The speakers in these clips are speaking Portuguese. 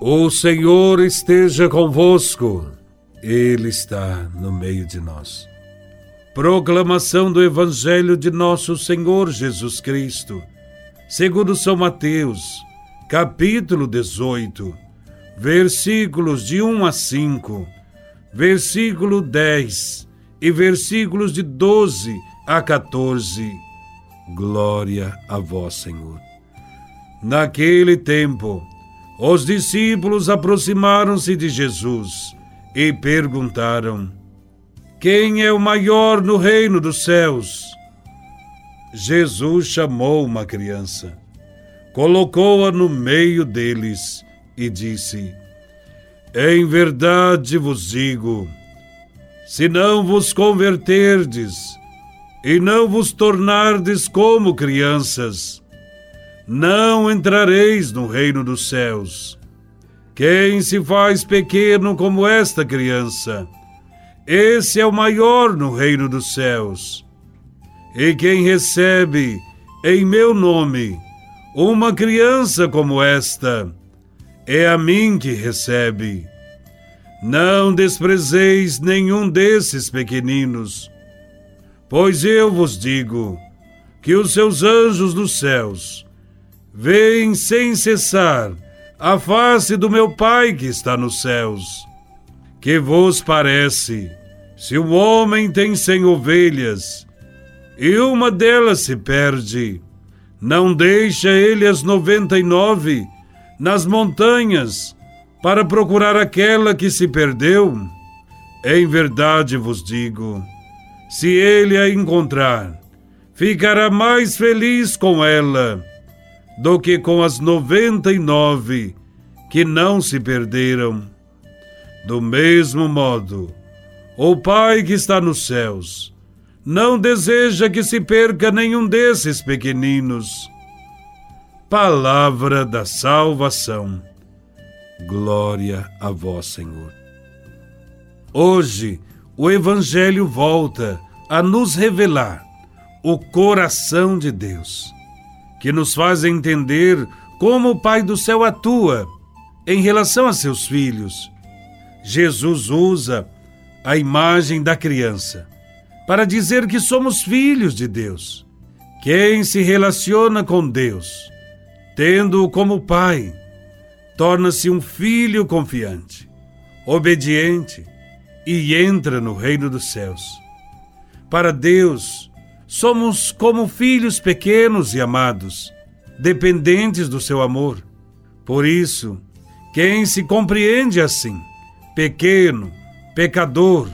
O Senhor esteja convosco, Ele está no meio de nós. Proclamação do Evangelho de Nosso Senhor Jesus Cristo, segundo São Mateus, capítulo 18, versículos de 1 a 5, versículo 10 e versículos de 12 a 14. Glória a Vós, Senhor. Naquele tempo, os discípulos aproximaram-se de Jesus e perguntaram: Quem é o maior no reino dos céus? Jesus chamou uma criança, colocou-a no meio deles e disse: Em verdade vos digo, se não vos converterdes e não vos tornardes como crianças, não entrareis no reino dos céus. Quem se faz pequeno como esta criança, esse é o maior no reino dos céus. E quem recebe em meu nome uma criança como esta, é a mim que recebe. Não desprezeis nenhum desses pequeninos, pois eu vos digo que os seus anjos dos céus Vem sem cessar a face do meu Pai que está nos céus. Que vos parece, se o homem tem cem ovelhas e uma delas se perde, não deixa ele as noventa e nove nas montanhas para procurar aquela que se perdeu? Em verdade vos digo, se ele a encontrar, ficará mais feliz com ela do que com as noventa e nove que não se perderam. Do mesmo modo, o Pai que está nos céus não deseja que se perca nenhum desses pequeninos. Palavra da salvação. Glória a vós, Senhor. Hoje, o Evangelho volta a nos revelar o coração de Deus que nos faz entender como o Pai do céu atua em relação a seus filhos. Jesus usa a imagem da criança para dizer que somos filhos de Deus. Quem se relaciona com Deus, tendo-o como Pai, torna-se um filho confiante, obediente e entra no reino dos céus. Para Deus, Somos como filhos pequenos e amados, dependentes do seu amor. Por isso, quem se compreende assim, pequeno, pecador,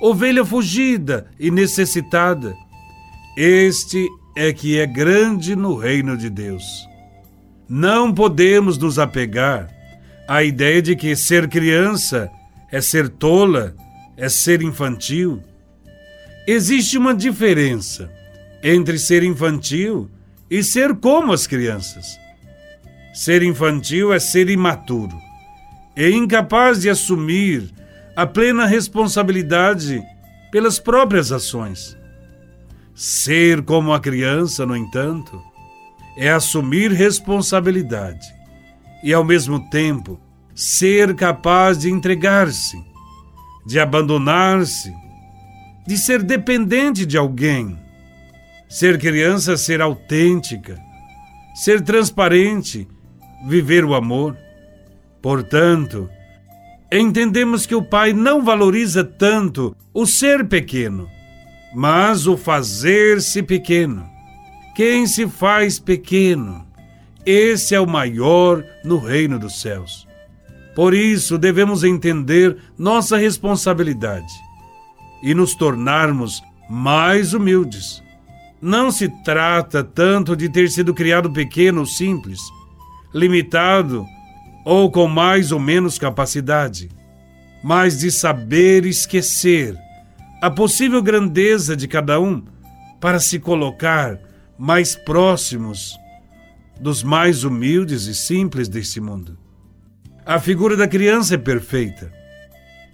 ovelha fugida e necessitada, este é que é grande no reino de Deus. Não podemos nos apegar à ideia de que ser criança é ser tola, é ser infantil. Existe uma diferença entre ser infantil e ser como as crianças. Ser infantil é ser imaturo, é incapaz de assumir a plena responsabilidade pelas próprias ações. Ser como a criança, no entanto, é assumir responsabilidade e, ao mesmo tempo, ser capaz de entregar-se, de abandonar-se de ser dependente de alguém. Ser criança ser autêntica, ser transparente, viver o amor. Portanto, entendemos que o Pai não valoriza tanto o ser pequeno, mas o fazer-se pequeno. Quem se faz pequeno, esse é o maior no reino dos céus. Por isso, devemos entender nossa responsabilidade e nos tornarmos mais humildes. Não se trata tanto de ter sido criado pequeno ou simples, limitado ou com mais ou menos capacidade, mas de saber esquecer a possível grandeza de cada um para se colocar mais próximos dos mais humildes e simples desse mundo. A figura da criança é perfeita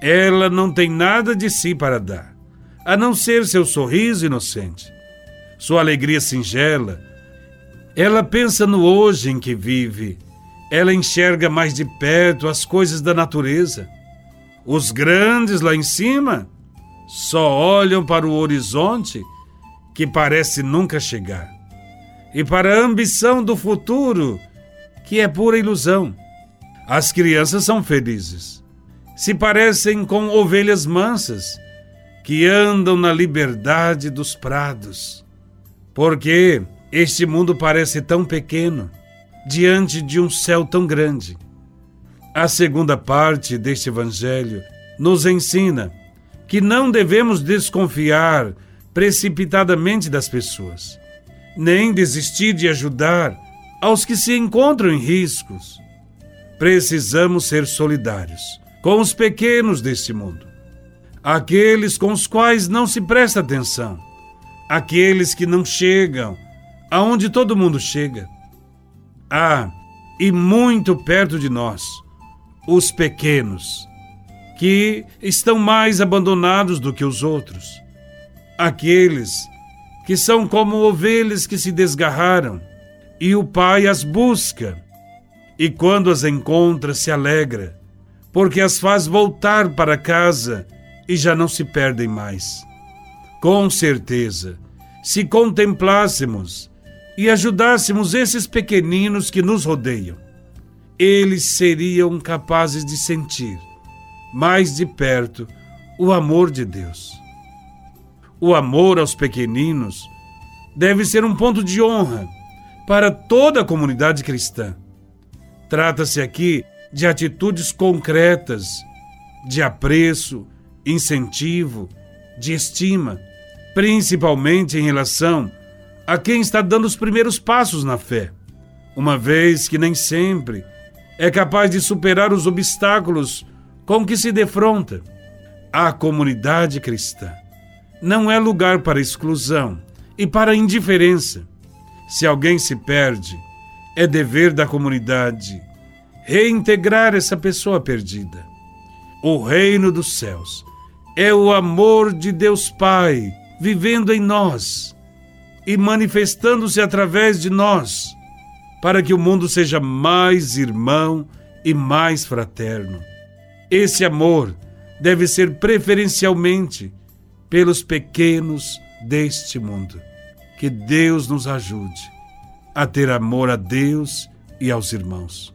ela não tem nada de si para dar, a não ser seu sorriso inocente, sua alegria singela. Ela pensa no hoje em que vive, ela enxerga mais de perto as coisas da natureza. Os grandes lá em cima só olham para o horizonte que parece nunca chegar e para a ambição do futuro que é pura ilusão. As crianças são felizes. Se parecem com ovelhas mansas que andam na liberdade dos prados. Porque este mundo parece tão pequeno diante de um céu tão grande. A segunda parte deste Evangelho nos ensina que não devemos desconfiar precipitadamente das pessoas, nem desistir de ajudar aos que se encontram em riscos. Precisamos ser solidários com os pequenos deste mundo, aqueles com os quais não se presta atenção, aqueles que não chegam aonde todo mundo chega. Ah, e muito perto de nós, os pequenos, que estão mais abandonados do que os outros, aqueles que são como ovelhas que se desgarraram, e o Pai as busca, e quando as encontra se alegra, porque as faz voltar para casa e já não se perdem mais. Com certeza, se contemplássemos e ajudássemos esses pequeninos que nos rodeiam, eles seriam capazes de sentir mais de perto o amor de Deus. O amor aos pequeninos deve ser um ponto de honra para toda a comunidade cristã. Trata-se aqui de atitudes concretas, de apreço, incentivo, de estima, principalmente em relação a quem está dando os primeiros passos na fé, uma vez que nem sempre é capaz de superar os obstáculos com que se defronta. A comunidade cristã não é lugar para exclusão e para indiferença. Se alguém se perde, é dever da comunidade reintegrar essa pessoa perdida. O reino dos céus é o amor de Deus Pai vivendo em nós e manifestando-se através de nós, para que o mundo seja mais irmão e mais fraterno. Esse amor deve ser preferencialmente pelos pequenos deste mundo. Que Deus nos ajude a ter amor a Deus e aos irmãos.